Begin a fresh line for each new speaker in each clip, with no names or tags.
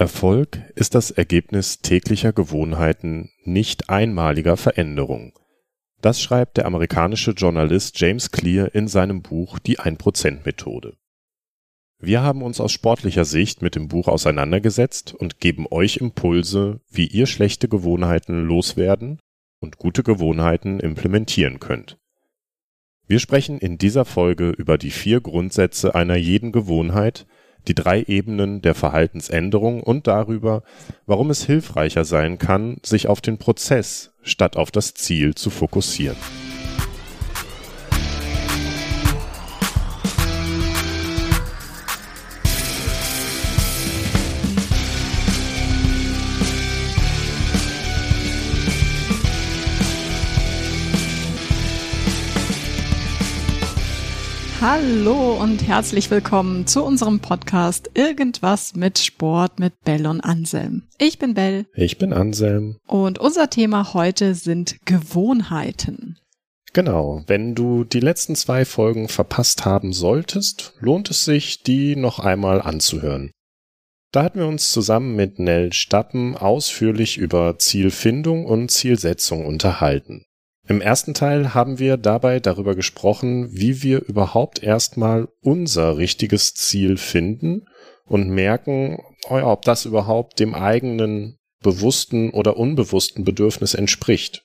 Erfolg ist das Ergebnis täglicher Gewohnheiten, nicht einmaliger Veränderung. Das schreibt der amerikanische Journalist James Clear in seinem Buch Die 1%-Methode. Wir haben uns aus sportlicher Sicht mit dem Buch auseinandergesetzt und geben euch Impulse, wie ihr schlechte Gewohnheiten loswerden und gute Gewohnheiten implementieren könnt. Wir sprechen in dieser Folge über die vier Grundsätze einer jeden Gewohnheit, die drei Ebenen der Verhaltensänderung und darüber, warum es hilfreicher sein kann, sich auf den Prozess statt auf das Ziel zu fokussieren.
Hallo und herzlich willkommen zu unserem Podcast Irgendwas mit Sport mit Bell und Anselm. Ich bin Bell.
Ich bin Anselm.
Und unser Thema heute sind Gewohnheiten.
Genau, wenn du die letzten zwei Folgen verpasst haben solltest, lohnt es sich, die noch einmal anzuhören. Da hatten wir uns zusammen mit Nell Stappen ausführlich über Zielfindung und Zielsetzung unterhalten. Im ersten Teil haben wir dabei darüber gesprochen, wie wir überhaupt erstmal unser richtiges Ziel finden und merken, ob das überhaupt dem eigenen bewussten oder unbewussten Bedürfnis entspricht.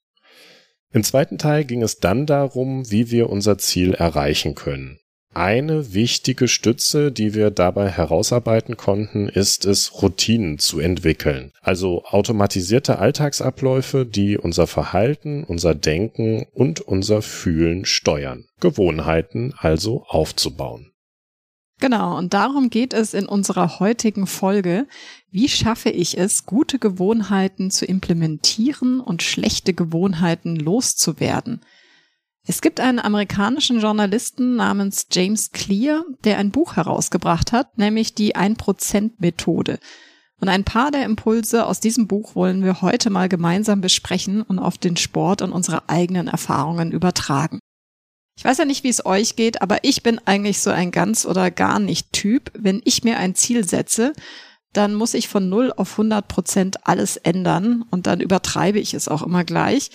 Im zweiten Teil ging es dann darum, wie wir unser Ziel erreichen können. Eine wichtige Stütze, die wir dabei herausarbeiten konnten, ist es, Routinen zu entwickeln. Also automatisierte Alltagsabläufe, die unser Verhalten, unser Denken und unser Fühlen steuern. Gewohnheiten also aufzubauen.
Genau, und darum geht es in unserer heutigen Folge. Wie schaffe ich es, gute Gewohnheiten zu implementieren und schlechte Gewohnheiten loszuwerden? Es gibt einen amerikanischen Journalisten namens James Clear, der ein Buch herausgebracht hat, nämlich die 1%-Methode. Und ein paar der Impulse aus diesem Buch wollen wir heute mal gemeinsam besprechen und auf den Sport und unsere eigenen Erfahrungen übertragen. Ich weiß ja nicht, wie es euch geht, aber ich bin eigentlich so ein ganz oder gar nicht Typ. Wenn ich mir ein Ziel setze, dann muss ich von 0 auf 100 Prozent alles ändern und dann übertreibe ich es auch immer gleich.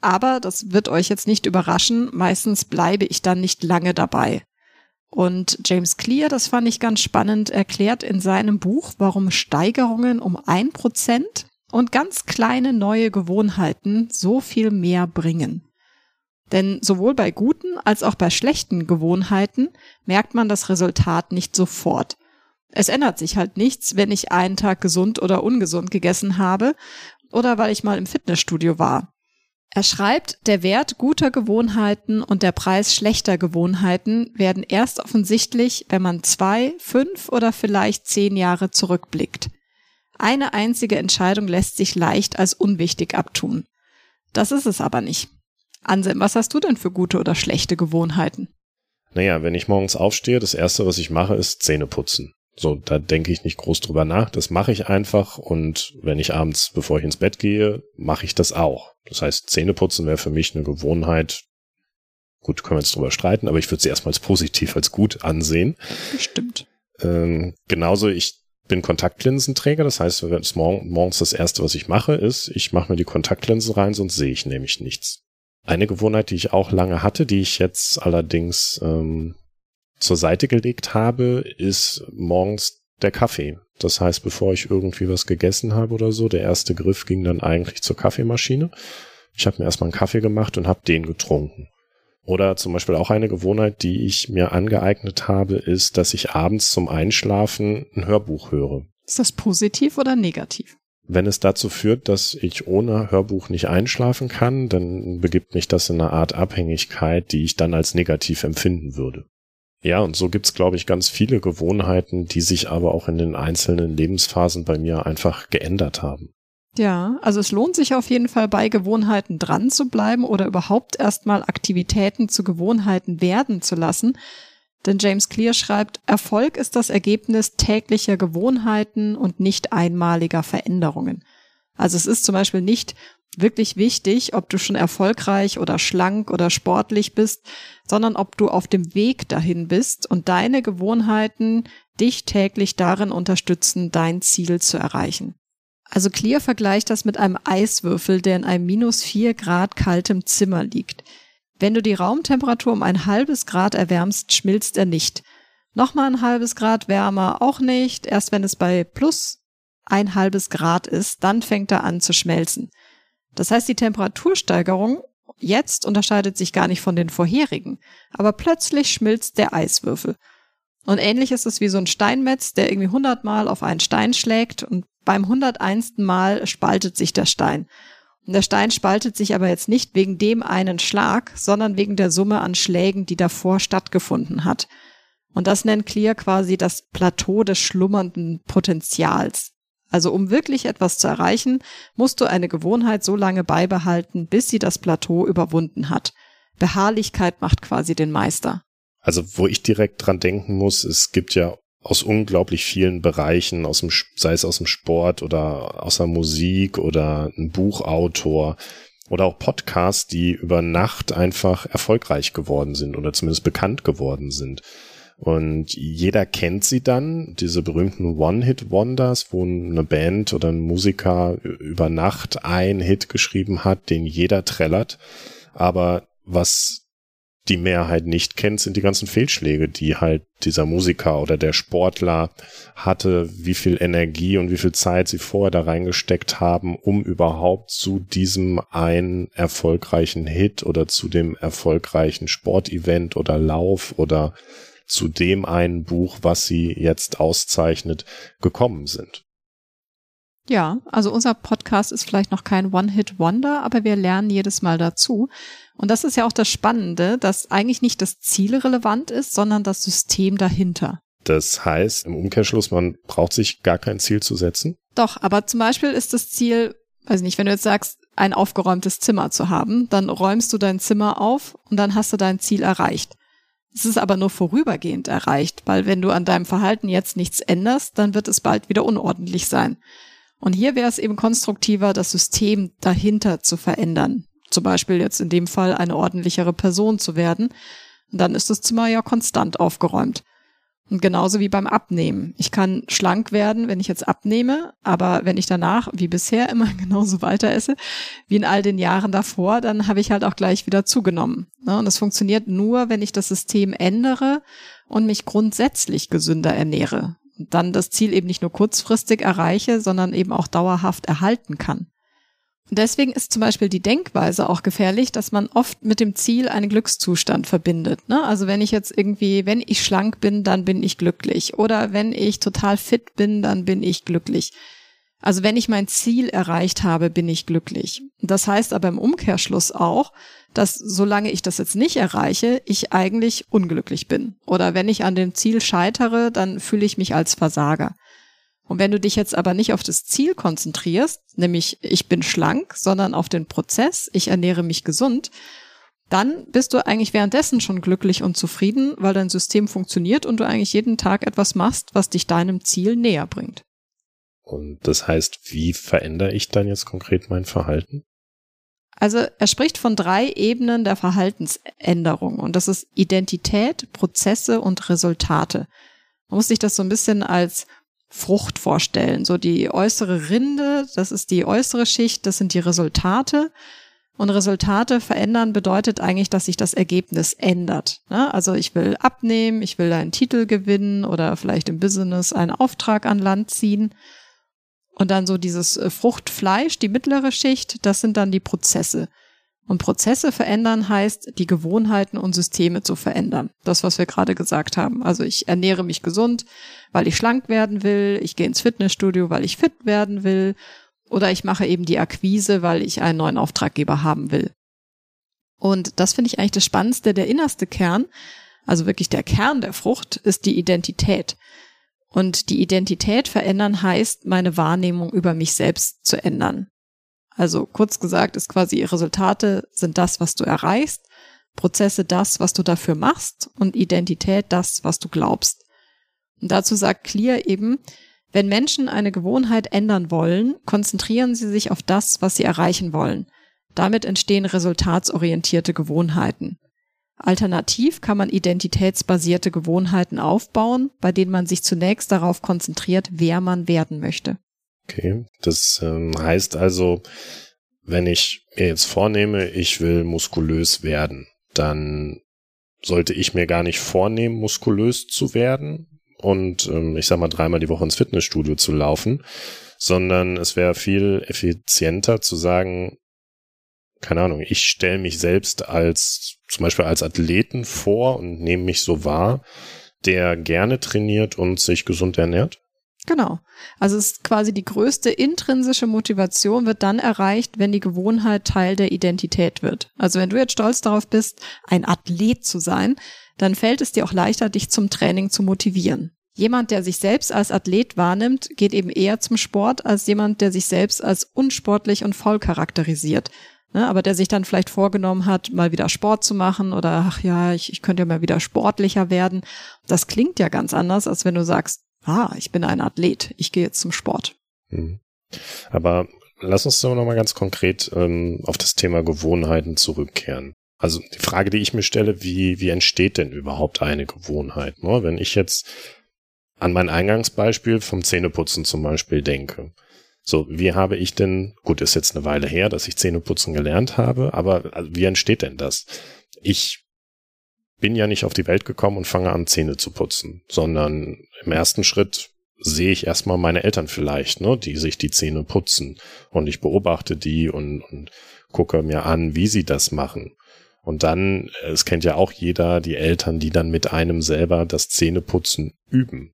Aber das wird euch jetzt nicht überraschen, meistens bleibe ich dann nicht lange dabei. Und James Clear, das fand ich ganz spannend, erklärt in seinem Buch, warum Steigerungen um ein Prozent und ganz kleine neue Gewohnheiten so viel mehr bringen. Denn sowohl bei guten als auch bei schlechten Gewohnheiten merkt man das Resultat nicht sofort. Es ändert sich halt nichts, wenn ich einen Tag gesund oder ungesund gegessen habe oder weil ich mal im Fitnessstudio war. Er schreibt, der Wert guter Gewohnheiten und der Preis schlechter Gewohnheiten werden erst offensichtlich, wenn man zwei, fünf oder vielleicht zehn Jahre zurückblickt. Eine einzige Entscheidung lässt sich leicht als unwichtig abtun. Das ist es aber nicht. Anselm, was hast du denn für gute oder schlechte Gewohnheiten?
Naja, wenn ich morgens aufstehe, das erste, was ich mache, ist Zähne putzen. So, da denke ich nicht groß drüber nach. Das mache ich einfach und wenn ich abends, bevor ich ins Bett gehe, mache ich das auch. Das heißt, Zähneputzen wäre für mich eine Gewohnheit. Gut, können wir jetzt drüber streiten, aber ich würde sie erstmal als positiv, als gut ansehen.
Stimmt.
Ähm, genauso, ich bin Kontaktlinsenträger, das heißt, morgens das erste, was ich mache, ist, ich mache mir die Kontaktlinsen rein, sonst sehe ich nämlich nichts. Eine Gewohnheit, die ich auch lange hatte, die ich jetzt allerdings ähm, zur Seite gelegt habe, ist morgens der Kaffee. Das heißt, bevor ich irgendwie was gegessen habe oder so, der erste Griff ging dann eigentlich zur Kaffeemaschine. Ich habe mir erstmal einen Kaffee gemacht und habe den getrunken. Oder zum Beispiel auch eine Gewohnheit, die ich mir angeeignet habe, ist, dass ich abends zum Einschlafen ein Hörbuch höre.
Ist das positiv oder negativ?
Wenn es dazu führt, dass ich ohne Hörbuch nicht einschlafen kann, dann begibt mich das in eine Art Abhängigkeit, die ich dann als negativ empfinden würde. Ja, und so gibt's, glaube ich, ganz viele Gewohnheiten, die sich aber auch in den einzelnen Lebensphasen bei mir einfach geändert haben.
Ja, also es lohnt sich auf jeden Fall bei Gewohnheiten dran zu bleiben oder überhaupt erstmal Aktivitäten zu Gewohnheiten werden zu lassen. Denn James Clear schreibt, Erfolg ist das Ergebnis täglicher Gewohnheiten und nicht einmaliger Veränderungen. Also es ist zum Beispiel nicht, wirklich wichtig, ob du schon erfolgreich oder schlank oder sportlich bist, sondern ob du auf dem Weg dahin bist und deine Gewohnheiten dich täglich darin unterstützen, dein Ziel zu erreichen. Also Clear vergleicht das mit einem Eiswürfel, der in einem minus vier Grad kaltem Zimmer liegt. Wenn du die Raumtemperatur um ein halbes Grad erwärmst, schmilzt er nicht. Nochmal ein halbes Grad wärmer auch nicht. Erst wenn es bei plus ein halbes Grad ist, dann fängt er an zu schmelzen. Das heißt, die Temperatursteigerung jetzt unterscheidet sich gar nicht von den vorherigen, aber plötzlich schmilzt der Eiswürfel. Und ähnlich ist es wie so ein Steinmetz, der irgendwie hundertmal auf einen Stein schlägt und beim hunderteinsten Mal spaltet sich der Stein. Und der Stein spaltet sich aber jetzt nicht wegen dem einen Schlag, sondern wegen der Summe an Schlägen, die davor stattgefunden hat. Und das nennt Clear quasi das Plateau des schlummernden Potenzials. Also um wirklich etwas zu erreichen, musst du eine Gewohnheit so lange beibehalten, bis sie das Plateau überwunden hat. Beharrlichkeit macht quasi den Meister.
Also wo ich direkt dran denken muss, es gibt ja aus unglaublich vielen Bereichen, aus dem, sei es aus dem Sport oder aus der Musik oder ein Buchautor oder auch Podcasts, die über Nacht einfach erfolgreich geworden sind oder zumindest bekannt geworden sind. Und jeder kennt sie dann, diese berühmten One-Hit-Wonders, wo eine Band oder ein Musiker über Nacht einen Hit geschrieben hat, den jeder trällert. Aber was die Mehrheit nicht kennt, sind die ganzen Fehlschläge, die halt dieser Musiker oder der Sportler hatte, wie viel Energie und wie viel Zeit sie vorher da reingesteckt haben, um überhaupt zu diesem einen erfolgreichen Hit oder zu dem erfolgreichen Sportevent oder Lauf oder zu dem einen Buch, was sie jetzt auszeichnet, gekommen sind.
Ja, also unser Podcast ist vielleicht noch kein One-Hit-Wonder, aber wir lernen jedes Mal dazu. Und das ist ja auch das Spannende, dass eigentlich nicht das Ziel relevant ist, sondern das System dahinter.
Das heißt im Umkehrschluss, man braucht sich gar kein Ziel zu setzen?
Doch, aber zum Beispiel ist das Ziel, weiß nicht, wenn du jetzt sagst, ein aufgeräumtes Zimmer zu haben, dann räumst du dein Zimmer auf und dann hast du dein Ziel erreicht. Es ist aber nur vorübergehend erreicht, weil wenn du an deinem Verhalten jetzt nichts änderst, dann wird es bald wieder unordentlich sein. Und hier wäre es eben konstruktiver, das System dahinter zu verändern. Zum Beispiel jetzt in dem Fall eine ordentlichere Person zu werden. Und dann ist das Zimmer ja konstant aufgeräumt. Und genauso wie beim Abnehmen. Ich kann schlank werden, wenn ich jetzt abnehme, aber wenn ich danach, wie bisher, immer genauso weiter esse, wie in all den Jahren davor, dann habe ich halt auch gleich wieder zugenommen. Ne? Und das funktioniert nur, wenn ich das System ändere und mich grundsätzlich gesünder ernähre. Und dann das Ziel eben nicht nur kurzfristig erreiche, sondern eben auch dauerhaft erhalten kann. Deswegen ist zum Beispiel die Denkweise auch gefährlich, dass man oft mit dem Ziel einen Glückszustand verbindet. Ne? Also wenn ich jetzt irgendwie, wenn ich schlank bin, dann bin ich glücklich. Oder wenn ich total fit bin, dann bin ich glücklich. Also wenn ich mein Ziel erreicht habe, bin ich glücklich. Das heißt aber im Umkehrschluss auch, dass solange ich das jetzt nicht erreiche, ich eigentlich unglücklich bin. Oder wenn ich an dem Ziel scheitere, dann fühle ich mich als Versager. Und wenn du dich jetzt aber nicht auf das Ziel konzentrierst, nämlich ich bin schlank, sondern auf den Prozess, ich ernähre mich gesund, dann bist du eigentlich währenddessen schon glücklich und zufrieden, weil dein System funktioniert und du eigentlich jeden Tag etwas machst, was dich deinem Ziel näher bringt.
Und das heißt, wie verändere ich dann jetzt konkret mein Verhalten?
Also er spricht von drei Ebenen der Verhaltensänderung und das ist Identität, Prozesse und Resultate. Man muss sich das so ein bisschen als Frucht vorstellen. So die äußere Rinde, das ist die äußere Schicht, das sind die Resultate. Und Resultate verändern bedeutet eigentlich, dass sich das Ergebnis ändert. Ne? Also ich will abnehmen, ich will einen Titel gewinnen oder vielleicht im Business einen Auftrag an Land ziehen. Und dann so dieses äh, Fruchtfleisch, die mittlere Schicht, das sind dann die Prozesse. Und Prozesse verändern heißt, die Gewohnheiten und Systeme zu verändern. Das, was wir gerade gesagt haben. Also ich ernähre mich gesund, weil ich schlank werden will. Ich gehe ins Fitnessstudio, weil ich fit werden will. Oder ich mache eben die Akquise, weil ich einen neuen Auftraggeber haben will. Und das finde ich eigentlich das Spannendste. Der innerste Kern, also wirklich der Kern der Frucht, ist die Identität. Und die Identität verändern heißt, meine Wahrnehmung über mich selbst zu ändern. Also kurz gesagt ist quasi Resultate sind das, was du erreichst, Prozesse das, was du dafür machst und Identität das, was du glaubst. Und dazu sagt Clear eben, Wenn Menschen eine Gewohnheit ändern wollen, konzentrieren sie sich auf das, was sie erreichen wollen. Damit entstehen resultatsorientierte Gewohnheiten. Alternativ kann man identitätsbasierte Gewohnheiten aufbauen, bei denen man sich zunächst darauf konzentriert, wer man werden möchte.
Okay, das ähm, heißt also, wenn ich mir jetzt vornehme, ich will muskulös werden, dann sollte ich mir gar nicht vornehmen, muskulös zu werden und ähm, ich sag mal dreimal die Woche ins Fitnessstudio zu laufen, sondern es wäre viel effizienter zu sagen, keine Ahnung, ich stelle mich selbst als zum Beispiel als Athleten vor und nehme mich so wahr, der gerne trainiert und sich gesund ernährt?
Genau. Also es ist quasi die größte intrinsische Motivation wird dann erreicht, wenn die Gewohnheit Teil der Identität wird. Also wenn du jetzt stolz darauf bist, ein Athlet zu sein, dann fällt es dir auch leichter, dich zum Training zu motivieren. Jemand, der sich selbst als Athlet wahrnimmt, geht eben eher zum Sport als jemand, der sich selbst als unsportlich und voll charakterisiert. Ne, aber der sich dann vielleicht vorgenommen hat, mal wieder Sport zu machen oder ach ja, ich, ich könnte ja mal wieder sportlicher werden. Das klingt ja ganz anders, als wenn du sagst, ah, ich bin ein Athlet, ich gehe jetzt zum Sport.
Hm. Aber lass uns doch nochmal ganz konkret ähm, auf das Thema Gewohnheiten zurückkehren. Also die Frage, die ich mir stelle, wie, wie entsteht denn überhaupt eine Gewohnheit? Ne? Wenn ich jetzt an mein Eingangsbeispiel vom Zähneputzen zum Beispiel denke. So, wie habe ich denn, gut, ist jetzt eine Weile her, dass ich Zähneputzen gelernt habe, aber also, wie entsteht denn das? Ich bin ja nicht auf die Welt gekommen und fange an, Zähne zu putzen, sondern im ersten Schritt sehe ich erstmal meine Eltern vielleicht, ne, die sich die Zähne putzen und ich beobachte die und, und gucke mir an, wie sie das machen. Und dann, es kennt ja auch jeder, die Eltern, die dann mit einem selber das Zähneputzen üben.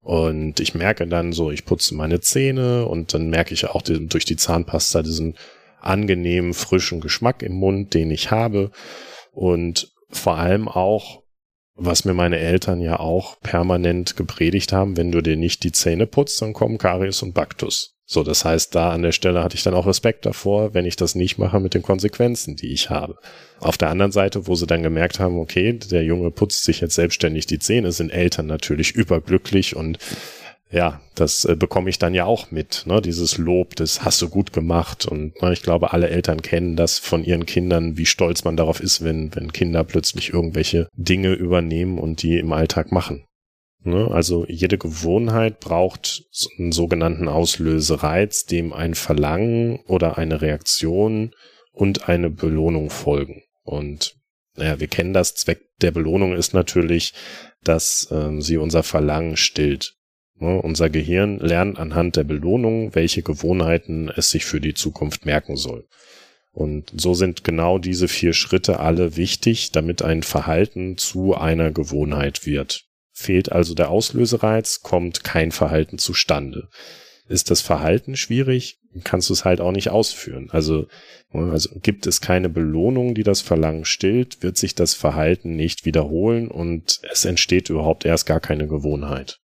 Und ich merke dann so, ich putze meine Zähne und dann merke ich auch durch die Zahnpasta diesen angenehmen, frischen Geschmack im Mund, den ich habe. Und vor allem auch, was mir meine Eltern ja auch permanent gepredigt haben, wenn du dir nicht die Zähne putzt, dann kommen Karies und Baktus. So, das heißt, da an der Stelle hatte ich dann auch Respekt davor, wenn ich das nicht mache mit den Konsequenzen, die ich habe. Auf der anderen Seite, wo sie dann gemerkt haben, okay, der Junge putzt sich jetzt selbstständig die Zähne, sind Eltern natürlich überglücklich und ja, das äh, bekomme ich dann ja auch mit, ne? dieses Lob, das hast du gut gemacht und ne, ich glaube, alle Eltern kennen das von ihren Kindern, wie stolz man darauf ist, wenn, wenn Kinder plötzlich irgendwelche Dinge übernehmen und die im Alltag machen. Ne? Also jede Gewohnheit braucht einen sogenannten Auslösereiz, dem ein Verlangen oder eine Reaktion und eine Belohnung folgen. Und naja, wir kennen das. Zweck der Belohnung ist natürlich, dass ähm, sie unser Verlangen stillt. Ne? Unser Gehirn lernt anhand der Belohnung, welche Gewohnheiten es sich für die Zukunft merken soll. Und so sind genau diese vier Schritte alle wichtig, damit ein Verhalten zu einer Gewohnheit wird. Fehlt also der Auslösereiz, kommt kein Verhalten zustande. Ist das Verhalten schwierig, kannst du es halt auch nicht ausführen. Also, also gibt es keine Belohnung, die das Verlangen stillt, wird sich das Verhalten nicht wiederholen und es entsteht überhaupt erst gar keine Gewohnheit.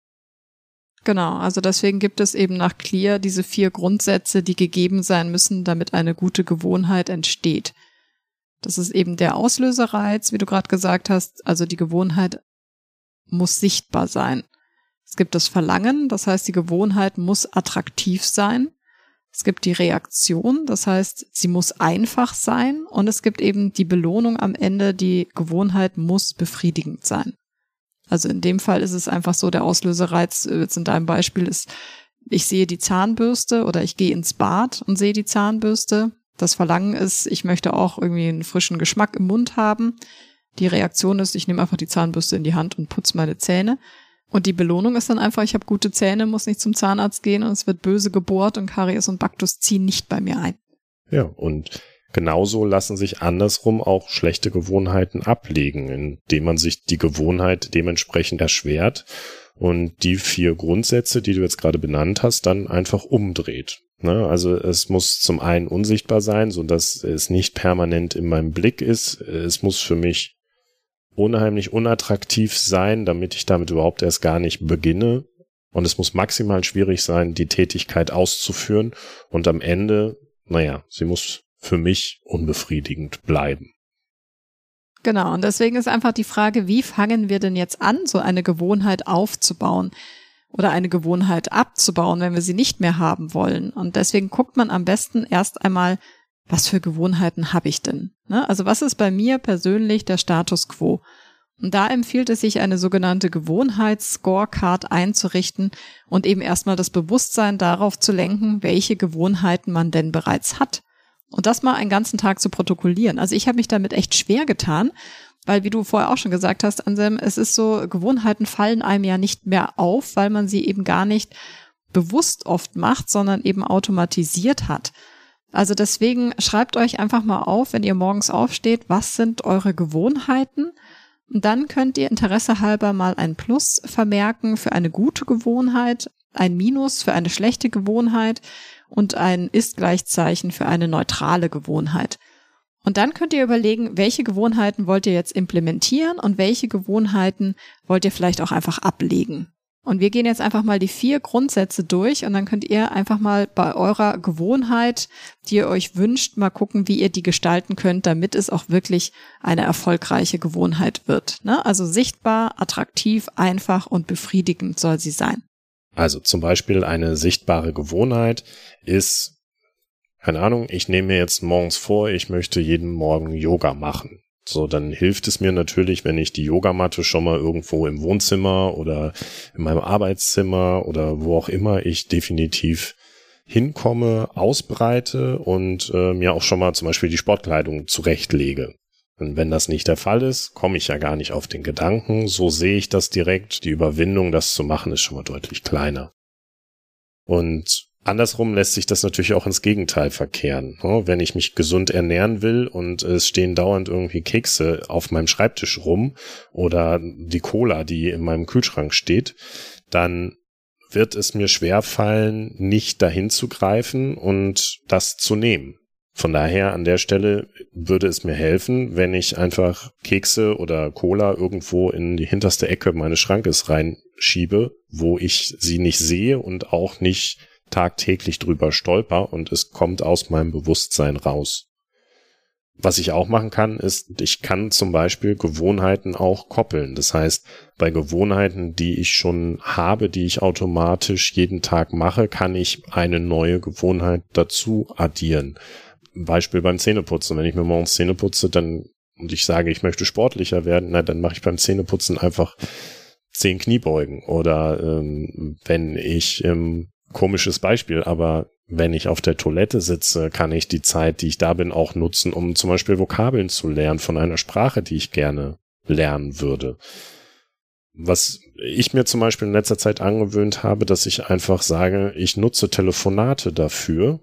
Genau, also deswegen gibt es eben nach Clear diese vier Grundsätze, die gegeben sein müssen, damit eine gute Gewohnheit entsteht. Das ist eben der Auslösereiz, wie du gerade gesagt hast, also die Gewohnheit muss sichtbar sein. Es gibt das Verlangen, das heißt, die Gewohnheit muss attraktiv sein. Es gibt die Reaktion, das heißt, sie muss einfach sein. Und es gibt eben die Belohnung am Ende, die Gewohnheit muss befriedigend sein. Also in dem Fall ist es einfach so, der Auslösereiz, äh, jetzt in deinem Beispiel ist, ich sehe die Zahnbürste oder ich gehe ins Bad und sehe die Zahnbürste. Das Verlangen ist, ich möchte auch irgendwie einen frischen Geschmack im Mund haben. Die Reaktion ist, ich nehme einfach die Zahnbürste in die Hand und putze meine Zähne. Und die Belohnung ist dann einfach, ich habe gute Zähne, muss nicht zum Zahnarzt gehen und es wird böse gebohrt und Karies und Baktus ziehen nicht bei mir ein.
Ja, und genauso lassen sich andersrum auch schlechte Gewohnheiten ablegen, indem man sich die Gewohnheit dementsprechend erschwert und die vier Grundsätze, die du jetzt gerade benannt hast, dann einfach umdreht. Ne? Also es muss zum einen unsichtbar sein, so dass es nicht permanent in meinem Blick ist. Es muss für mich unheimlich unattraktiv sein, damit ich damit überhaupt erst gar nicht beginne. Und es muss maximal schwierig sein, die Tätigkeit auszuführen. Und am Ende, naja, sie muss für mich unbefriedigend bleiben.
Genau, und deswegen ist einfach die Frage, wie fangen wir denn jetzt an, so eine Gewohnheit aufzubauen? oder eine Gewohnheit abzubauen, wenn wir sie nicht mehr haben wollen. Und deswegen guckt man am besten erst einmal, was für Gewohnheiten habe ich denn? Ne? Also was ist bei mir persönlich der Status quo? Und da empfiehlt es sich, eine sogenannte Gewohnheitsscorecard einzurichten und eben erstmal das Bewusstsein darauf zu lenken, welche Gewohnheiten man denn bereits hat. Und das mal einen ganzen Tag zu protokollieren. Also ich habe mich damit echt schwer getan, weil wie du vorher auch schon gesagt hast, Anselm, es ist so, Gewohnheiten fallen einem ja nicht mehr auf, weil man sie eben gar nicht bewusst oft macht, sondern eben automatisiert hat. Also deswegen schreibt euch einfach mal auf, wenn ihr morgens aufsteht, was sind eure Gewohnheiten? Und dann könnt ihr Interesse halber mal ein Plus vermerken für eine gute Gewohnheit, ein Minus für eine schlechte Gewohnheit und ein Ist-Gleichzeichen für eine neutrale Gewohnheit. Und dann könnt ihr überlegen, welche Gewohnheiten wollt ihr jetzt implementieren und welche Gewohnheiten wollt ihr vielleicht auch einfach ablegen. Und wir gehen jetzt einfach mal die vier Grundsätze durch und dann könnt ihr einfach mal bei eurer Gewohnheit, die ihr euch wünscht, mal gucken, wie ihr die gestalten könnt, damit es auch wirklich eine erfolgreiche Gewohnheit wird. Ne? Also sichtbar, attraktiv, einfach und befriedigend soll sie sein.
Also zum Beispiel eine sichtbare Gewohnheit ist, keine Ahnung, ich nehme mir jetzt morgens vor, ich möchte jeden Morgen Yoga machen. So, dann hilft es mir natürlich, wenn ich die Yogamatte schon mal irgendwo im Wohnzimmer oder in meinem Arbeitszimmer oder wo auch immer ich definitiv hinkomme, ausbreite und äh, mir auch schon mal zum Beispiel die Sportkleidung zurechtlege. Und wenn das nicht der Fall ist, komme ich ja gar nicht auf den Gedanken. So sehe ich das direkt. Die Überwindung, das zu machen, ist schon mal deutlich kleiner. Und Andersrum lässt sich das natürlich auch ins Gegenteil verkehren. Wenn ich mich gesund ernähren will und es stehen dauernd irgendwie Kekse auf meinem Schreibtisch rum oder die Cola, die in meinem Kühlschrank steht, dann wird es mir schwer fallen, nicht dahin zu greifen und das zu nehmen. Von daher an der Stelle würde es mir helfen, wenn ich einfach Kekse oder Cola irgendwo in die hinterste Ecke meines Schrankes reinschiebe, wo ich sie nicht sehe und auch nicht tagtäglich drüber stolper und es kommt aus meinem Bewusstsein raus. Was ich auch machen kann, ist, ich kann zum Beispiel Gewohnheiten auch koppeln. Das heißt, bei Gewohnheiten, die ich schon habe, die ich automatisch jeden Tag mache, kann ich eine neue Gewohnheit dazu addieren. Beispiel beim Zähneputzen. Wenn ich mir morgens Zähne putze, dann und ich sage, ich möchte sportlicher werden, na, dann mache ich beim Zähneputzen einfach zehn Kniebeugen. Oder ähm, wenn ich ähm, komisches Beispiel, aber wenn ich auf der Toilette sitze, kann ich die Zeit, die ich da bin, auch nutzen, um zum Beispiel Vokabeln zu lernen von einer Sprache, die ich gerne lernen würde. Was ich mir zum Beispiel in letzter Zeit angewöhnt habe, dass ich einfach sage, ich nutze Telefonate dafür,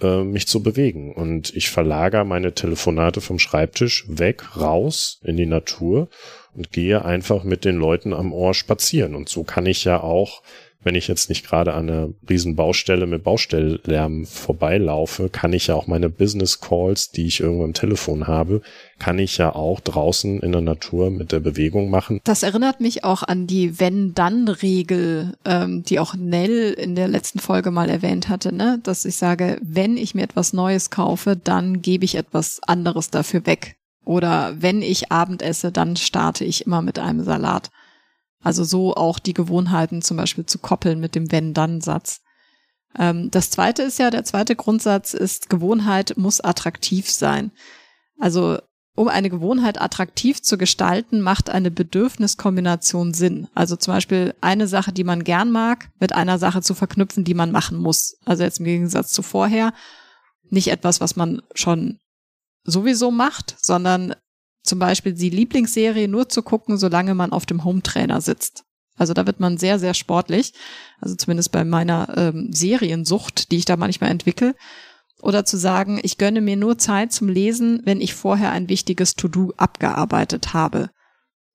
äh, mich zu bewegen. Und ich verlagere meine Telefonate vom Schreibtisch weg, raus in die Natur und gehe einfach mit den Leuten am Ohr spazieren. Und so kann ich ja auch wenn ich jetzt nicht gerade an einer riesen Baustelle mit Baustelllärm vorbeilaufe, kann ich ja auch meine Business Calls, die ich irgendwo im Telefon habe, kann ich ja auch draußen in der Natur mit der Bewegung machen.
Das erinnert mich auch an die Wenn-Dann-Regel, ähm, die auch Nell in der letzten Folge mal erwähnt hatte, ne? dass ich sage, wenn ich mir etwas Neues kaufe, dann gebe ich etwas anderes dafür weg. Oder wenn ich Abend esse, dann starte ich immer mit einem Salat. Also so auch die Gewohnheiten zum Beispiel zu koppeln mit dem Wenn-Dann-Satz. Ähm, das zweite ist ja, der zweite Grundsatz ist, Gewohnheit muss attraktiv sein. Also um eine Gewohnheit attraktiv zu gestalten, macht eine Bedürfniskombination Sinn. Also zum Beispiel eine Sache, die man gern mag, mit einer Sache zu verknüpfen, die man machen muss. Also jetzt im Gegensatz zu vorher nicht etwas, was man schon sowieso macht, sondern zum Beispiel die Lieblingsserie nur zu gucken, solange man auf dem Hometrainer sitzt. Also da wird man sehr, sehr sportlich. Also zumindest bei meiner ähm, Seriensucht, die ich da manchmal entwickle. Oder zu sagen, ich gönne mir nur Zeit zum Lesen, wenn ich vorher ein wichtiges To-Do abgearbeitet habe.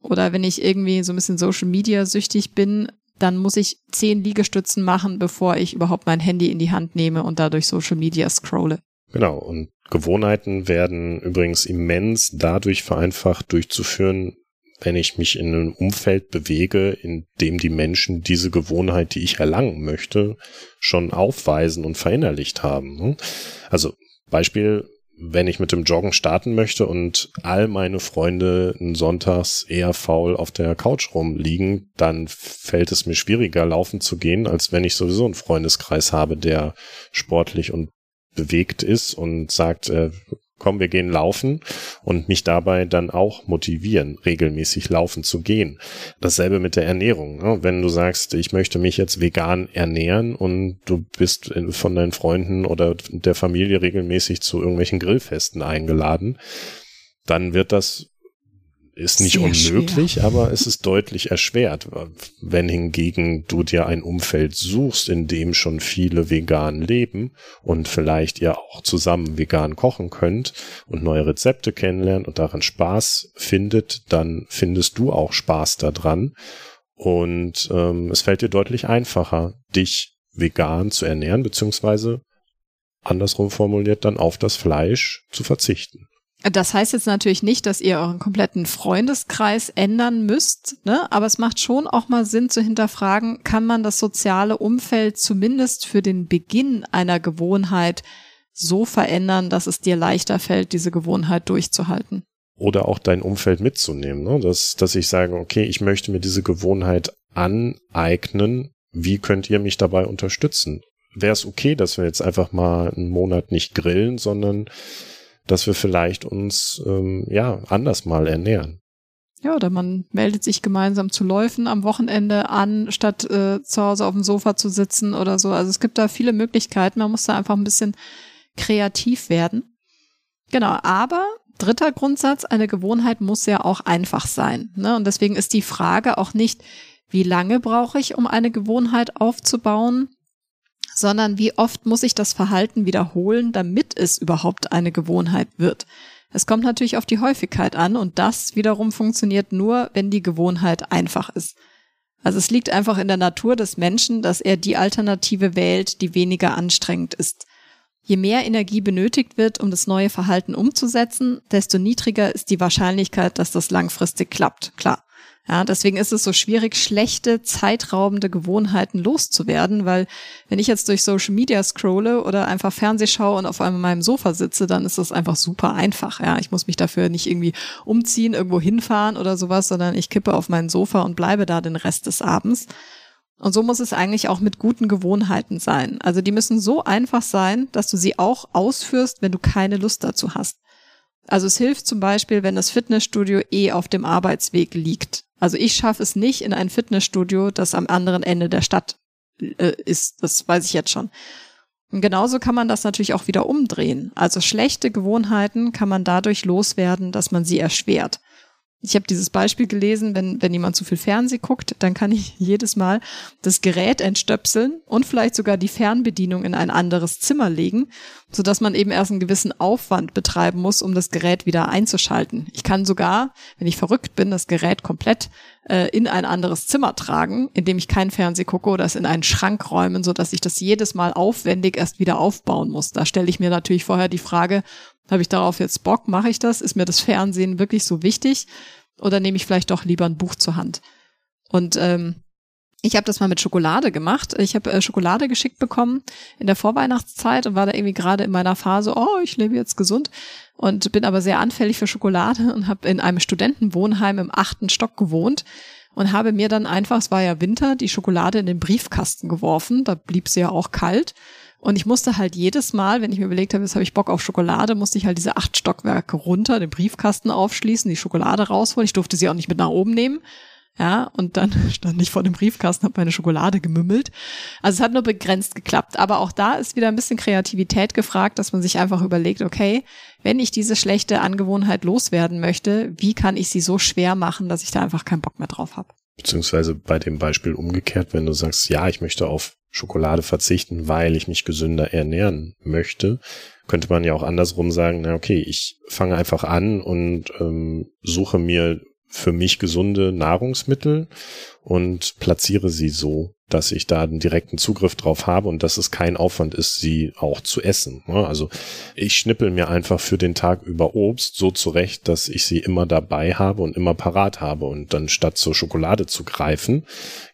Oder wenn ich irgendwie so ein bisschen Social Media süchtig bin, dann muss ich zehn Liegestützen machen, bevor ich überhaupt mein Handy in die Hand nehme und dadurch Social Media scrolle.
Genau. Und Gewohnheiten werden übrigens immens dadurch vereinfacht durchzuführen, wenn ich mich in einem Umfeld bewege, in dem die Menschen diese Gewohnheit, die ich erlangen möchte, schon aufweisen und verinnerlicht haben. Also Beispiel, wenn ich mit dem Joggen starten möchte und all meine Freunde sonntags eher faul auf der Couch rumliegen, dann fällt es mir schwieriger, laufen zu gehen, als wenn ich sowieso einen Freundeskreis habe, der sportlich und bewegt ist und sagt, äh, komm, wir gehen laufen und mich dabei dann auch motivieren, regelmäßig laufen zu gehen. Dasselbe mit der Ernährung. Ne? Wenn du sagst, ich möchte mich jetzt vegan ernähren und du bist von deinen Freunden oder der Familie regelmäßig zu irgendwelchen Grillfesten eingeladen, dann wird das ist nicht Sehr unmöglich, schwer. aber es ist deutlich erschwert. Wenn hingegen du dir ein Umfeld suchst, in dem schon viele vegan leben und vielleicht ihr auch zusammen vegan kochen könnt und neue Rezepte kennenlernt und daran Spaß findet, dann findest du auch Spaß daran. Und ähm, es fällt dir deutlich einfacher, dich vegan zu ernähren, beziehungsweise andersrum formuliert dann auf das Fleisch zu verzichten.
Das heißt jetzt natürlich nicht, dass ihr euren kompletten Freundeskreis ändern müsst, ne? aber es macht schon auch mal Sinn zu hinterfragen, kann man das soziale Umfeld zumindest für den Beginn einer Gewohnheit so verändern, dass es dir leichter fällt, diese Gewohnheit durchzuhalten.
Oder auch dein Umfeld mitzunehmen, ne? dass, dass ich sage, okay, ich möchte mir diese Gewohnheit aneignen, wie könnt ihr mich dabei unterstützen? Wäre es okay, dass wir jetzt einfach mal einen Monat nicht grillen, sondern dass wir vielleicht uns ähm, ja anders mal ernähren.
Ja, oder man meldet sich gemeinsam zu Läufen am Wochenende an, statt äh, zu Hause auf dem Sofa zu sitzen oder so. Also es gibt da viele Möglichkeiten. Man muss da einfach ein bisschen kreativ werden. Genau, aber dritter Grundsatz, eine Gewohnheit muss ja auch einfach sein. Ne? Und deswegen ist die Frage auch nicht, wie lange brauche ich, um eine Gewohnheit aufzubauen, sondern wie oft muss ich das Verhalten wiederholen, damit es überhaupt eine Gewohnheit wird. Es kommt natürlich auf die Häufigkeit an und das wiederum funktioniert nur, wenn die Gewohnheit einfach ist. Also es liegt einfach in der Natur des Menschen, dass er die Alternative wählt, die weniger anstrengend ist. Je mehr Energie benötigt wird, um das neue Verhalten umzusetzen, desto niedriger ist die Wahrscheinlichkeit, dass das langfristig klappt. Klar. Ja, deswegen ist es so schwierig, schlechte, zeitraubende Gewohnheiten loszuwerden, weil wenn ich jetzt durch Social Media scrolle oder einfach Fernseh schaue und auf einmal meinem Sofa sitze, dann ist das einfach super einfach. Ja, ich muss mich dafür nicht irgendwie umziehen, irgendwo hinfahren oder sowas, sondern ich kippe auf mein Sofa und bleibe da den Rest des Abends. Und so muss es eigentlich auch mit guten Gewohnheiten sein. Also die müssen so einfach sein, dass du sie auch ausführst, wenn du keine Lust dazu hast. Also es hilft zum Beispiel, wenn das Fitnessstudio eh auf dem Arbeitsweg liegt. Also ich schaffe es nicht in ein Fitnessstudio, das am anderen Ende der Stadt äh, ist. Das weiß ich jetzt schon. Und genauso kann man das natürlich auch wieder umdrehen. Also schlechte Gewohnheiten kann man dadurch loswerden, dass man sie erschwert. Ich habe dieses Beispiel gelesen, wenn, wenn jemand zu viel Fernseh guckt, dann kann ich jedes Mal das Gerät entstöpseln und vielleicht sogar die Fernbedienung in ein anderes Zimmer legen, so dass man eben erst einen gewissen Aufwand betreiben muss, um das Gerät wieder einzuschalten. Ich kann sogar, wenn ich verrückt bin, das Gerät komplett äh, in ein anderes Zimmer tragen, indem ich kein Fernseh gucke oder es in einen Schrank räumen, so dass ich das jedes Mal aufwendig erst wieder aufbauen muss. Da stelle ich mir natürlich vorher die Frage, habe ich darauf jetzt Bock? Mache ich das? Ist mir das Fernsehen wirklich so wichtig? Oder nehme ich vielleicht doch lieber ein Buch zur Hand? Und ähm, ich habe das mal mit Schokolade gemacht. Ich habe äh, Schokolade geschickt bekommen in der Vorweihnachtszeit und war da irgendwie gerade in meiner Phase, oh, ich lebe jetzt gesund und bin aber sehr anfällig für Schokolade und habe in einem Studentenwohnheim im achten Stock gewohnt und habe mir dann einfach, es war ja Winter, die Schokolade in den Briefkasten geworfen. Da blieb sie ja auch kalt und ich musste halt jedes Mal, wenn ich mir überlegt habe, jetzt habe ich Bock auf Schokolade, musste ich halt diese acht Stockwerke runter, den Briefkasten aufschließen, die Schokolade rausholen. Ich durfte sie auch nicht mit nach oben nehmen. Ja, und dann stand ich vor dem Briefkasten, habe meine Schokolade gemümmelt. Also es hat nur begrenzt geklappt. Aber auch da ist wieder ein bisschen Kreativität gefragt, dass man sich einfach überlegt, okay, wenn ich diese schlechte Angewohnheit loswerden möchte, wie kann ich sie so schwer machen, dass ich da einfach keinen Bock mehr drauf habe?
Beziehungsweise bei dem Beispiel umgekehrt, wenn du sagst, ja, ich möchte auf Schokolade verzichten, weil ich mich gesünder ernähren möchte, könnte man ja auch andersrum sagen, na okay, ich fange einfach an und ähm, suche mir für mich gesunde Nahrungsmittel und platziere sie so, dass ich da einen direkten Zugriff drauf habe und dass es kein Aufwand ist, sie auch zu essen. Also ich schnippel mir einfach für den Tag über Obst so zurecht, dass ich sie immer dabei habe und immer parat habe. Und dann statt zur Schokolade zu greifen,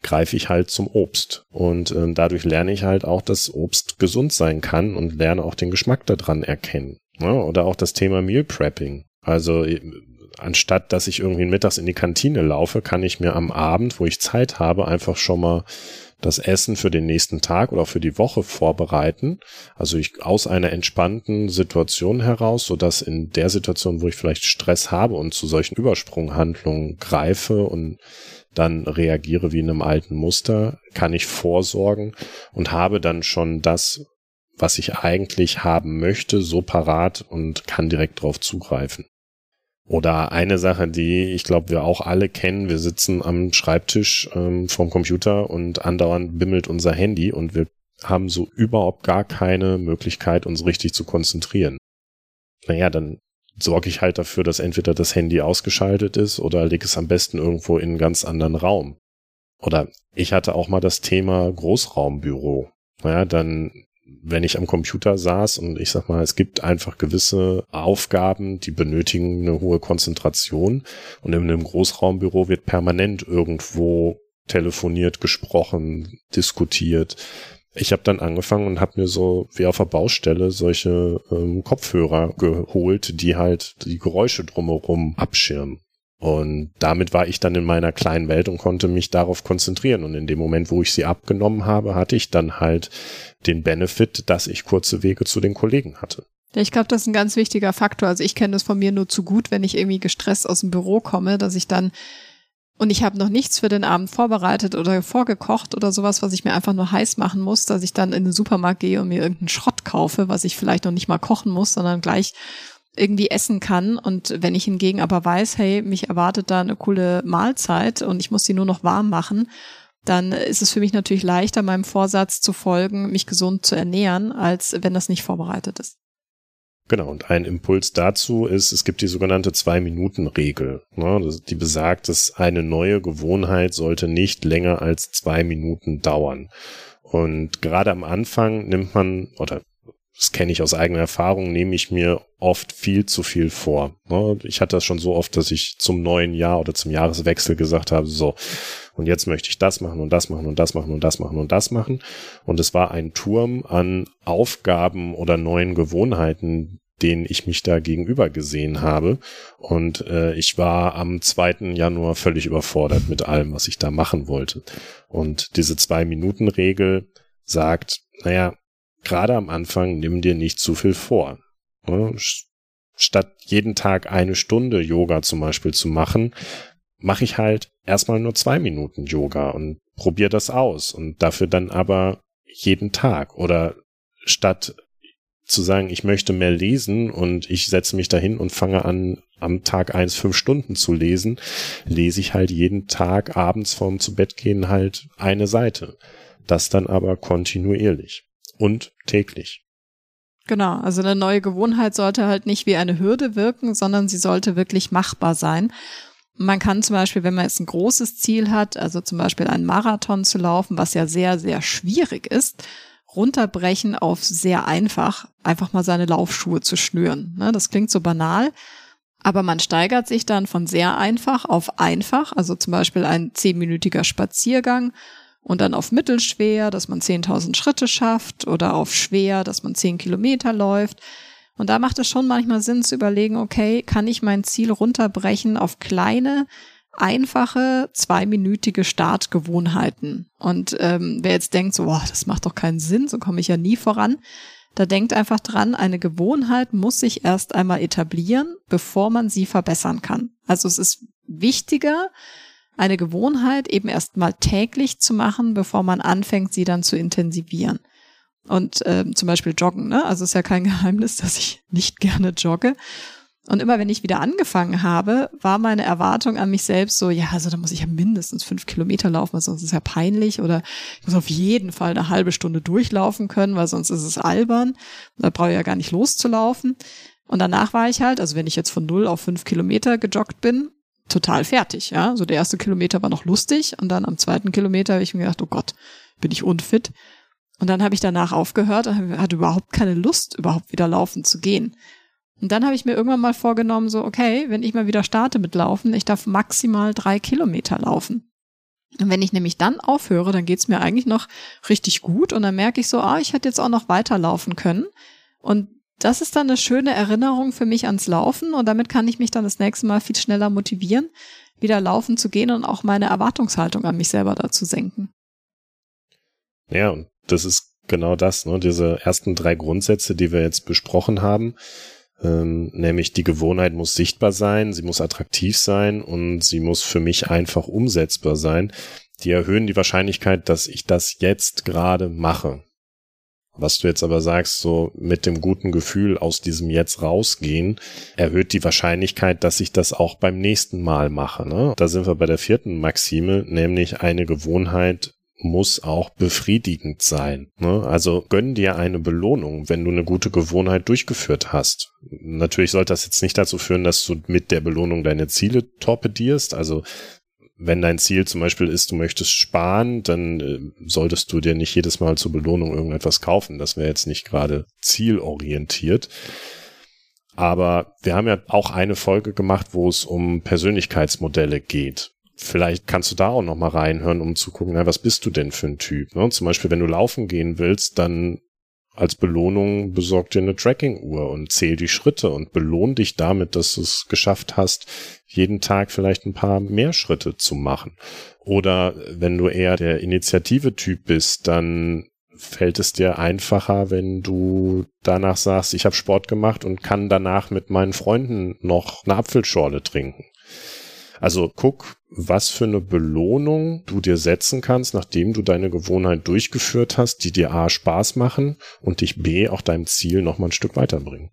greife ich halt zum Obst. Und äh, dadurch lerne ich halt auch, dass Obst gesund sein kann und lerne auch den Geschmack daran erkennen. Oder auch das Thema Meal Prepping. Also anstatt dass ich irgendwie mittags in die Kantine laufe, kann ich mir am Abend, wo ich Zeit habe, einfach schon mal das Essen für den nächsten Tag oder für die Woche vorbereiten. Also ich aus einer entspannten Situation heraus, so dass in der Situation, wo ich vielleicht Stress habe und zu solchen Übersprunghandlungen greife und dann reagiere wie in einem alten Muster, kann ich vorsorgen und habe dann schon das, was ich eigentlich haben möchte, so parat und kann direkt drauf zugreifen. Oder eine Sache, die ich glaube, wir auch alle kennen, wir sitzen am Schreibtisch ähm, vom Computer und andauernd bimmelt unser Handy und wir haben so überhaupt gar keine Möglichkeit, uns richtig zu konzentrieren. Naja, dann sorge ich halt dafür, dass entweder das Handy ausgeschaltet ist oder lege es am besten irgendwo in einen ganz anderen Raum. Oder ich hatte auch mal das Thema Großraumbüro. Naja, dann wenn ich am Computer saß und ich sag mal, es gibt einfach gewisse Aufgaben, die benötigen eine hohe Konzentration und in einem Großraumbüro wird permanent irgendwo telefoniert, gesprochen, diskutiert. Ich habe dann angefangen und habe mir so wie auf der Baustelle solche ähm, Kopfhörer geholt, die halt die Geräusche drumherum abschirmen. Und damit war ich dann in meiner kleinen Welt und konnte mich darauf konzentrieren. Und in dem Moment, wo ich sie abgenommen habe, hatte ich dann halt den Benefit, dass ich kurze Wege zu den Kollegen hatte.
Ja, ich glaube, das ist ein ganz wichtiger Faktor. Also ich kenne das von mir nur zu gut, wenn ich irgendwie gestresst aus dem Büro komme, dass ich dann und ich habe noch nichts für den Abend vorbereitet oder vorgekocht oder sowas, was ich mir einfach nur heiß machen muss, dass ich dann in den Supermarkt gehe und mir irgendeinen Schrott kaufe, was ich vielleicht noch nicht mal kochen muss, sondern gleich irgendwie essen kann. Und wenn ich hingegen aber weiß, hey, mich erwartet da eine coole Mahlzeit und ich muss sie nur noch warm machen, dann ist es für mich natürlich leichter, meinem Vorsatz zu folgen, mich gesund zu ernähren, als wenn das nicht vorbereitet ist.
Genau, und ein Impuls dazu ist, es gibt die sogenannte Zwei-Minuten-Regel. Ne, die besagt, dass eine neue Gewohnheit sollte nicht länger als zwei Minuten dauern. Und gerade am Anfang nimmt man, oder das kenne ich aus eigener Erfahrung, nehme ich mir oft viel zu viel vor. Ne? Ich hatte das schon so oft, dass ich zum neuen Jahr oder zum Jahreswechsel gesagt habe, so, und jetzt möchte ich das machen und das machen und das machen und das machen und das machen. Und es war ein Turm an Aufgaben oder neuen Gewohnheiten, denen ich mich da gegenüber gesehen habe. Und äh, ich war am 2. Januar völlig überfordert mit allem, was ich da machen wollte. Und diese Zwei-Minuten-Regel sagt, naja, gerade am Anfang nimm dir nicht zu viel vor. Statt jeden Tag eine Stunde Yoga zum Beispiel zu machen, mache ich halt erstmal nur zwei Minuten Yoga und probiere das aus und dafür dann aber jeden Tag oder statt zu sagen, ich möchte mehr lesen und ich setze mich dahin und fange an, am Tag eins fünf Stunden zu lesen, lese ich halt jeden Tag abends vorm zu Bett gehen halt eine Seite. Das dann aber kontinuierlich und täglich.
Genau, also eine neue Gewohnheit sollte halt nicht wie eine Hürde wirken, sondern sie sollte wirklich machbar sein. Man kann zum Beispiel, wenn man jetzt ein großes Ziel hat, also zum Beispiel einen Marathon zu laufen, was ja sehr, sehr schwierig ist, runterbrechen auf sehr einfach, einfach mal seine Laufschuhe zu schnüren. Ne, das klingt so banal, aber man steigert sich dann von sehr einfach auf einfach, also zum Beispiel ein zehnminütiger Spaziergang und dann auf mittelschwer, dass man 10.000 Schritte schafft oder auf schwer, dass man 10 Kilometer läuft. Und da macht es schon manchmal Sinn zu überlegen, okay, kann ich mein Ziel runterbrechen auf kleine, einfache, zweiminütige Startgewohnheiten. Und ähm, wer jetzt denkt, so, boah, das macht doch keinen Sinn, so komme ich ja nie voran, da denkt einfach dran, eine Gewohnheit muss sich erst einmal etablieren, bevor man sie verbessern kann. Also es ist wichtiger, eine Gewohnheit eben erst mal täglich zu machen, bevor man anfängt, sie dann zu intensivieren. Und ähm, zum Beispiel joggen, ne? Also ist ja kein Geheimnis, dass ich nicht gerne jogge. Und immer wenn ich wieder angefangen habe, war meine Erwartung an mich selbst so, ja, also da muss ich ja mindestens fünf Kilometer laufen, weil sonst ist es ja peinlich. Oder ich muss auf jeden Fall eine halbe Stunde durchlaufen können, weil sonst ist es albern. Da brauche ich ja gar nicht loszulaufen. Und danach war ich halt, also wenn ich jetzt von null auf fünf Kilometer gejoggt bin, total fertig, ja. So der erste Kilometer war noch lustig und dann am zweiten Kilometer habe ich mir gedacht, oh Gott, bin ich unfit. Und dann habe ich danach aufgehört und hatte überhaupt keine Lust, überhaupt wieder laufen zu gehen. Und dann habe ich mir irgendwann mal vorgenommen, so, okay, wenn ich mal wieder starte mit Laufen, ich darf maximal drei Kilometer laufen. Und wenn ich nämlich dann aufhöre, dann geht's mir eigentlich noch richtig gut und dann merke ich so, ah, ich hätte jetzt auch noch weiterlaufen können. Und das ist dann eine schöne Erinnerung für mich ans Laufen und damit kann ich mich dann das nächste Mal viel schneller motivieren, wieder laufen zu gehen und auch meine Erwartungshaltung an mich selber dazu senken.
Ja, und das ist genau das, ne? Diese ersten drei Grundsätze, die wir jetzt besprochen haben, ähm, nämlich die Gewohnheit muss sichtbar sein, sie muss attraktiv sein und sie muss für mich einfach umsetzbar sein. Die erhöhen die Wahrscheinlichkeit, dass ich das jetzt gerade mache. Was du jetzt aber sagst, so mit dem guten Gefühl aus diesem jetzt rausgehen, erhöht die Wahrscheinlichkeit, dass ich das auch beim nächsten Mal mache. Ne? Da sind wir bei der vierten Maxime, nämlich eine Gewohnheit muss auch befriedigend sein. Ne? Also gönn dir eine Belohnung, wenn du eine gute Gewohnheit durchgeführt hast. Natürlich sollte das jetzt nicht dazu führen, dass du mit der Belohnung deine Ziele torpedierst. Also wenn dein Ziel zum Beispiel ist, du möchtest sparen, dann äh, solltest du dir nicht jedes Mal zur Belohnung irgendetwas kaufen. Das wäre jetzt nicht gerade zielorientiert. Aber wir haben ja auch eine Folge gemacht, wo es um Persönlichkeitsmodelle geht vielleicht kannst du da auch noch mal reinhören, um zu gucken, na, was bist du denn für ein Typ? Ne? Zum Beispiel, wenn du laufen gehen willst, dann als Belohnung besorg dir eine Tracking-Uhr und zähl die Schritte und belohn dich damit, dass du es geschafft hast, jeden Tag vielleicht ein paar mehr Schritte zu machen. Oder wenn du eher der Initiative-Typ bist, dann fällt es dir einfacher, wenn du danach sagst, ich habe Sport gemacht und kann danach mit meinen Freunden noch eine Apfelschorle trinken. Also guck, was für eine Belohnung du dir setzen kannst, nachdem du deine Gewohnheit durchgeführt hast, die dir A Spaß machen und dich B auch deinem Ziel noch mal ein Stück weiterbringen.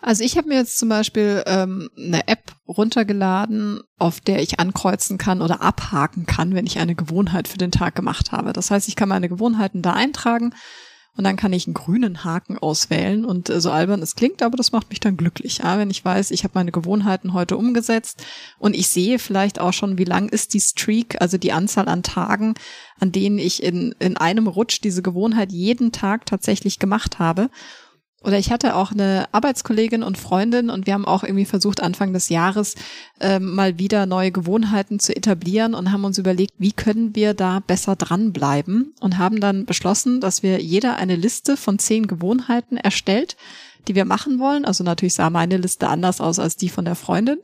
Also ich habe mir jetzt zum Beispiel ähm, eine App runtergeladen, auf der ich ankreuzen kann oder abhaken kann, wenn ich eine Gewohnheit für den Tag gemacht habe. Das heißt, ich kann meine Gewohnheiten da eintragen und dann kann ich einen grünen Haken auswählen und äh, so albern es klingt, aber das macht mich dann glücklich, ja, wenn ich weiß, ich habe meine Gewohnheiten heute umgesetzt und ich sehe vielleicht auch schon, wie lang ist die Streak, also die Anzahl an Tagen, an denen ich in, in einem Rutsch diese Gewohnheit jeden Tag tatsächlich gemacht habe. Oder ich hatte auch eine Arbeitskollegin und Freundin und wir haben auch irgendwie versucht, Anfang des Jahres ähm, mal wieder neue Gewohnheiten zu etablieren und haben uns überlegt, wie können wir da besser dranbleiben und haben dann beschlossen, dass wir jeder eine Liste von zehn Gewohnheiten erstellt, die wir machen wollen. Also natürlich sah meine Liste anders aus als die von der Freundin.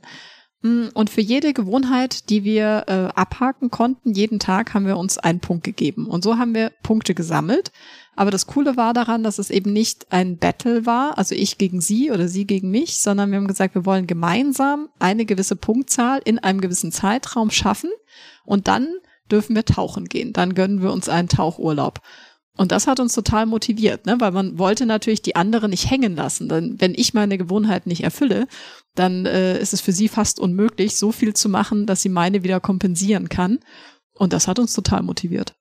Mm, und für jede Gewohnheit, die wir äh, abhaken konnten, jeden Tag haben wir uns einen Punkt gegeben. Und so haben wir Punkte gesammelt. Aber das Coole war daran, dass es eben nicht ein Battle war, also ich gegen sie oder sie gegen mich, sondern wir haben gesagt, wir wollen gemeinsam eine gewisse Punktzahl in einem gewissen Zeitraum schaffen und dann dürfen wir tauchen gehen. Dann gönnen wir uns einen Tauchurlaub. Und das hat uns total motiviert, ne? weil man wollte natürlich die anderen nicht hängen lassen. Denn wenn ich meine Gewohnheit nicht erfülle, dann äh, ist es für sie fast unmöglich, so viel zu machen, dass sie meine wieder kompensieren kann. Und das hat uns total motiviert.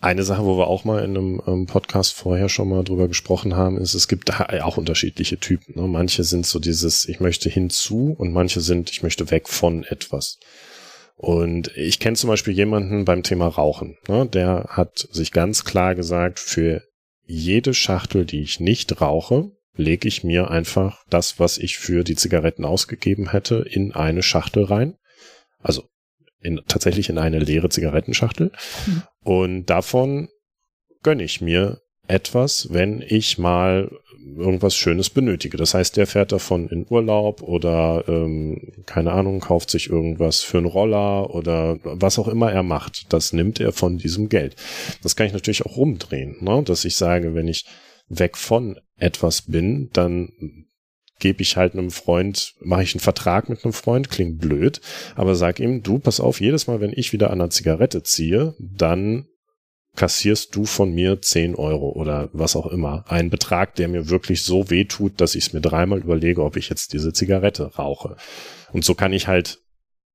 Eine Sache, wo wir auch mal in einem ähm, Podcast vorher schon mal drüber gesprochen haben, ist, es gibt da auch unterschiedliche Typen. Ne? Manche sind so dieses, ich möchte hinzu und manche sind, ich möchte weg von etwas. Und ich kenne zum Beispiel jemanden beim Thema Rauchen, ne? der hat sich ganz klar gesagt, für jede Schachtel, die ich nicht rauche, lege ich mir einfach das, was ich für die Zigaretten ausgegeben hätte, in eine Schachtel rein. Also in, tatsächlich in eine leere Zigarettenschachtel. Mhm. Und davon gönne ich mir etwas, wenn ich mal irgendwas Schönes benötige. Das heißt, der fährt davon in Urlaub oder ähm, keine Ahnung, kauft sich irgendwas für einen Roller oder was auch immer er macht. Das nimmt er von diesem Geld. Das kann ich natürlich auch rumdrehen, ne? dass ich sage, wenn ich weg von etwas bin, dann gebe ich halt einem Freund, mache ich einen Vertrag mit einem Freund, klingt blöd, aber sag ihm, du, pass auf, jedes Mal, wenn ich wieder an einer Zigarette ziehe, dann kassierst du von mir 10 Euro oder was auch immer. Ein Betrag, der mir wirklich so weh tut, dass ich es mir dreimal überlege, ob ich jetzt diese Zigarette rauche. Und so kann ich halt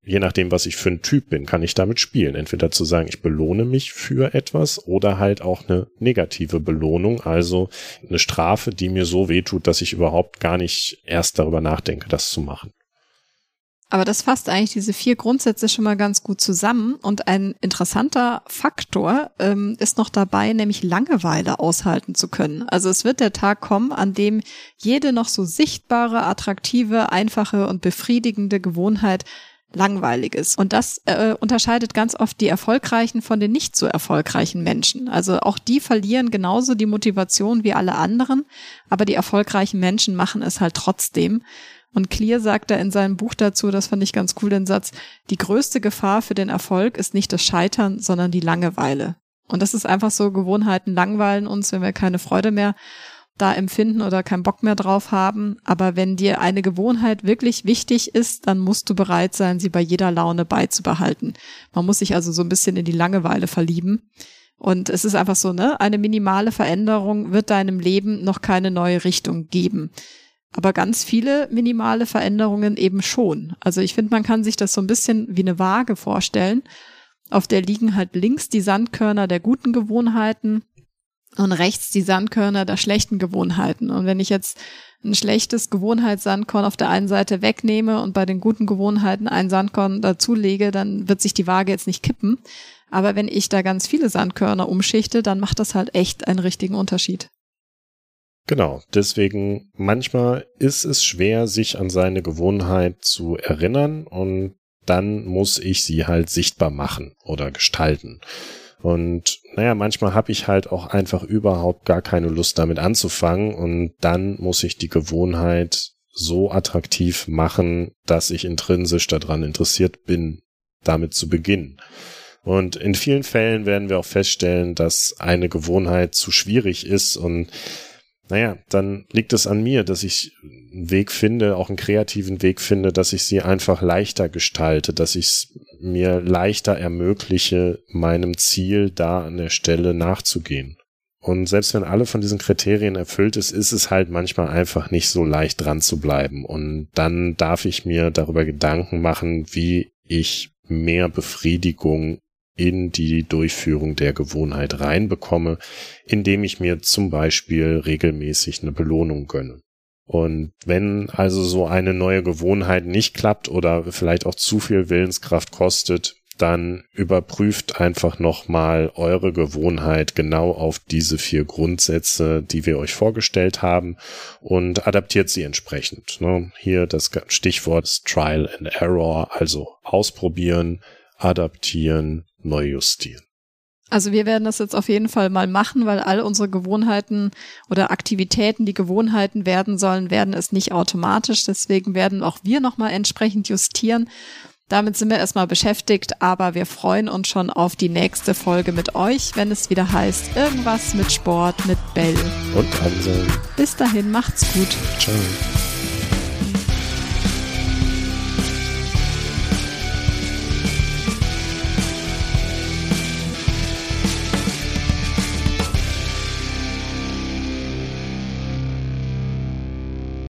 je nachdem, was ich für ein Typ bin, kann ich damit spielen. Entweder zu sagen, ich belohne mich für etwas oder halt auch eine negative Belohnung, also eine Strafe, die mir so wehtut, dass ich überhaupt gar nicht erst darüber nachdenke, das zu machen.
Aber das fasst eigentlich diese vier Grundsätze schon mal ganz gut zusammen. Und ein interessanter Faktor ähm, ist noch dabei, nämlich Langeweile aushalten zu können. Also es wird der Tag kommen, an dem jede noch so sichtbare, attraktive, einfache und befriedigende Gewohnheit langweilig ist. Und das äh, unterscheidet ganz oft die erfolgreichen von den nicht so erfolgreichen Menschen. Also auch die verlieren genauso die Motivation wie alle anderen, aber die erfolgreichen Menschen machen es halt trotzdem. Und Clear sagt da in seinem Buch dazu, das fand ich ganz cool, den Satz, die größte Gefahr für den Erfolg ist nicht das Scheitern, sondern die Langeweile. Und das ist einfach so, Gewohnheiten langweilen uns, wenn wir keine Freude mehr da empfinden oder keinen Bock mehr drauf haben. Aber wenn dir eine Gewohnheit wirklich wichtig ist, dann musst du bereit sein, sie bei jeder Laune beizubehalten. Man muss sich also so ein bisschen in die Langeweile verlieben. Und es ist einfach so, ne, eine minimale Veränderung wird deinem Leben noch keine neue Richtung geben. Aber ganz viele minimale Veränderungen eben schon. Also ich finde, man kann sich das so ein bisschen wie eine Waage vorstellen. Auf der liegen halt links die Sandkörner der guten Gewohnheiten und rechts die Sandkörner der schlechten Gewohnheiten. Und wenn ich jetzt ein schlechtes Gewohnheitssandkorn auf der einen Seite wegnehme und bei den guten Gewohnheiten ein Sandkorn dazulege, dann wird sich die Waage jetzt nicht kippen. Aber wenn ich da ganz viele Sandkörner umschichte, dann macht das halt echt einen richtigen Unterschied.
Genau, deswegen manchmal ist es schwer, sich an seine Gewohnheit zu erinnern und dann muss ich sie halt sichtbar machen oder gestalten. Und naja, manchmal habe ich halt auch einfach überhaupt gar keine Lust damit anzufangen und dann muss ich die Gewohnheit so attraktiv machen, dass ich intrinsisch daran interessiert bin, damit zu beginnen. Und in vielen Fällen werden wir auch feststellen, dass eine Gewohnheit zu schwierig ist und naja, dann liegt es an mir, dass ich einen Weg finde, auch einen kreativen Weg finde, dass ich sie einfach leichter gestalte, dass ich es mir leichter ermögliche, meinem Ziel da an der Stelle nachzugehen. Und selbst wenn alle von diesen Kriterien erfüllt ist, ist es halt manchmal einfach nicht so leicht dran zu bleiben. Und dann darf ich mir darüber Gedanken machen, wie ich mehr Befriedigung in die Durchführung der Gewohnheit reinbekomme, indem ich mir zum Beispiel regelmäßig eine Belohnung gönne. Und wenn also so eine neue Gewohnheit nicht klappt oder vielleicht auch zu viel Willenskraft kostet, dann überprüft einfach nochmal eure Gewohnheit genau auf diese vier Grundsätze, die wir euch vorgestellt haben und adaptiert sie entsprechend. Ne? Hier das Stichwort Trial and Error, also ausprobieren, adaptieren, neu justieren.
Also wir werden das jetzt auf jeden Fall mal machen, weil all unsere Gewohnheiten oder Aktivitäten, die Gewohnheiten werden sollen, werden es nicht automatisch. Deswegen werden auch wir nochmal entsprechend justieren. Damit sind wir erstmal beschäftigt, aber wir freuen uns schon auf die nächste Folge mit euch, wenn es wieder heißt, irgendwas mit Sport mit Bell.
Und Anselm.
Bis dahin, macht's gut.
Ciao.